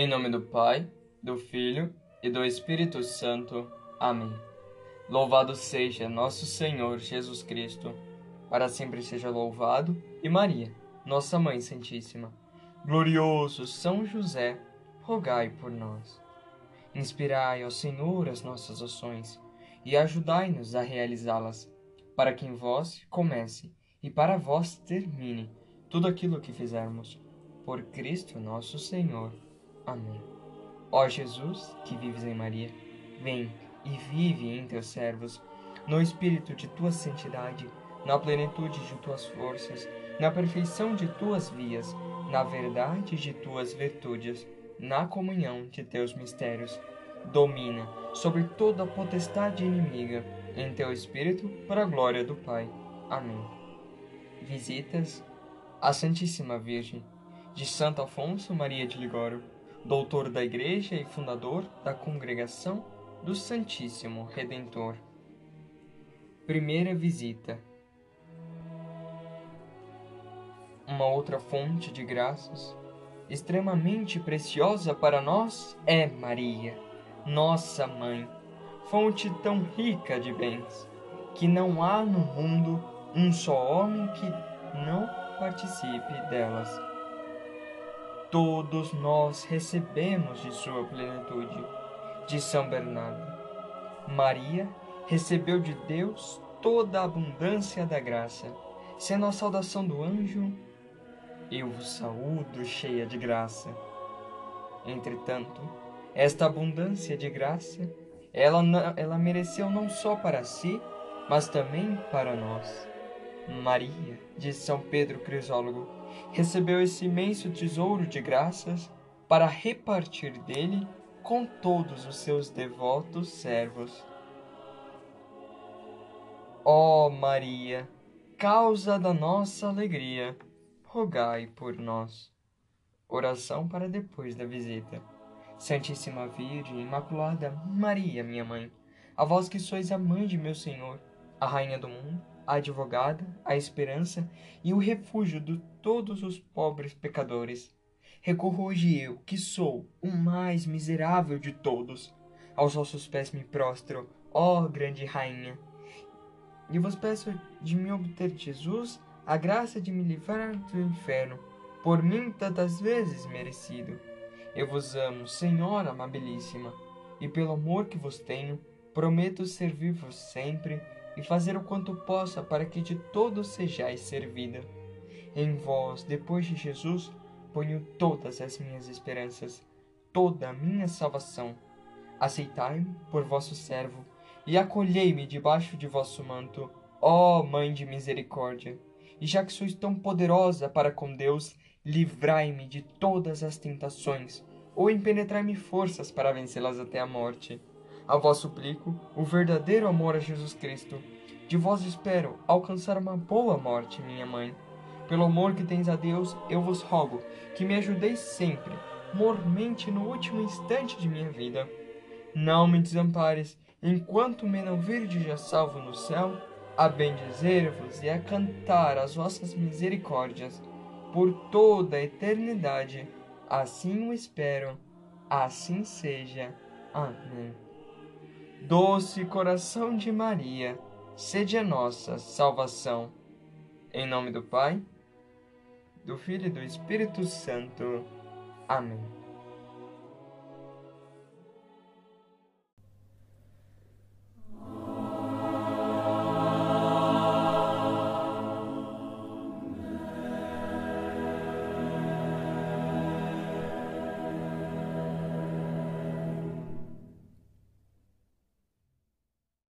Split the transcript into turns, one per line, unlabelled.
Em nome do Pai, do Filho e do Espírito Santo. Amém. Louvado seja nosso Senhor Jesus Cristo, para sempre seja louvado, e Maria, nossa Mãe Santíssima. Glorioso São José, rogai por nós. Inspirai ao Senhor as nossas ações e ajudai-nos a realizá-las, para que em vós comece e para vós termine tudo aquilo que fizermos. Por Cristo nosso Senhor. Amém. Ó Jesus, que vives em Maria, vem e vive em teus servos, no espírito de tua santidade, na plenitude de tuas forças, na perfeição de tuas vias, na verdade de tuas virtudes, na comunhão de teus mistérios. Domina sobre toda a potestade inimiga, em teu espírito, para a glória do Pai. Amém. Visitas à Santíssima Virgem, de Santo Afonso Maria de Ligório doutor da Igreja e fundador da Congregação do Santíssimo Redentor. Primeira visita. Uma outra fonte de graças extremamente preciosa para nós é Maria, nossa mãe, fonte tão rica de bens, que não há no mundo um só homem que não participe delas todos nós recebemos de sua plenitude. De São Bernardo. Maria recebeu de Deus toda a abundância da graça. Sendo a saudação do anjo, eu vos saúdo cheia de graça. Entretanto, esta abundância de graça, ela, ela mereceu não só para si, mas também para nós. Maria, de São Pedro Crisólogo, recebeu esse imenso tesouro de graças para repartir dele com todos os seus devotos servos. Ó oh Maria, causa da nossa alegria, rogai por nós. Oração para depois da visita. Santíssima Virgem Imaculada Maria, minha mãe, a vós que sois a mãe de meu Senhor, a rainha do mundo, a advogada, a esperança e o refúgio de todos os pobres pecadores. Recorro hoje eu, que sou o mais miserável de todos. Aos vossos pés me prostro, ó grande rainha. E vos peço de me obter Jesus a graça de me livrar do inferno, por mim tantas vezes merecido. Eu vos amo, Senhora amabilíssima, e pelo amor que vos tenho, prometo servir-vos sempre e fazer o quanto possa para que de todos sejais servida. Em vós, depois de Jesus, ponho todas as minhas esperanças, toda a minha salvação. Aceitai-me por vosso servo e acolhei-me debaixo de vosso manto, ó Mãe de misericórdia. E já que sois tão poderosa para com Deus, livrai-me de todas as tentações, ou impenetrai-me forças para vencê-las até a morte. A vós suplico o verdadeiro amor a Jesus Cristo. De vós espero alcançar uma boa morte, minha mãe. Pelo amor que tens a Deus, eu vos rogo que me ajudeis sempre, mormente no último instante de minha vida. Não me desampares, enquanto me não virdes já salvo no céu, a bendizer-vos e a cantar as vossas misericórdias por toda a eternidade. Assim o espero, assim seja. Amém. Doce coração de Maria, sede a nossa salvação. Em nome do Pai, do Filho e do Espírito Santo. Amém.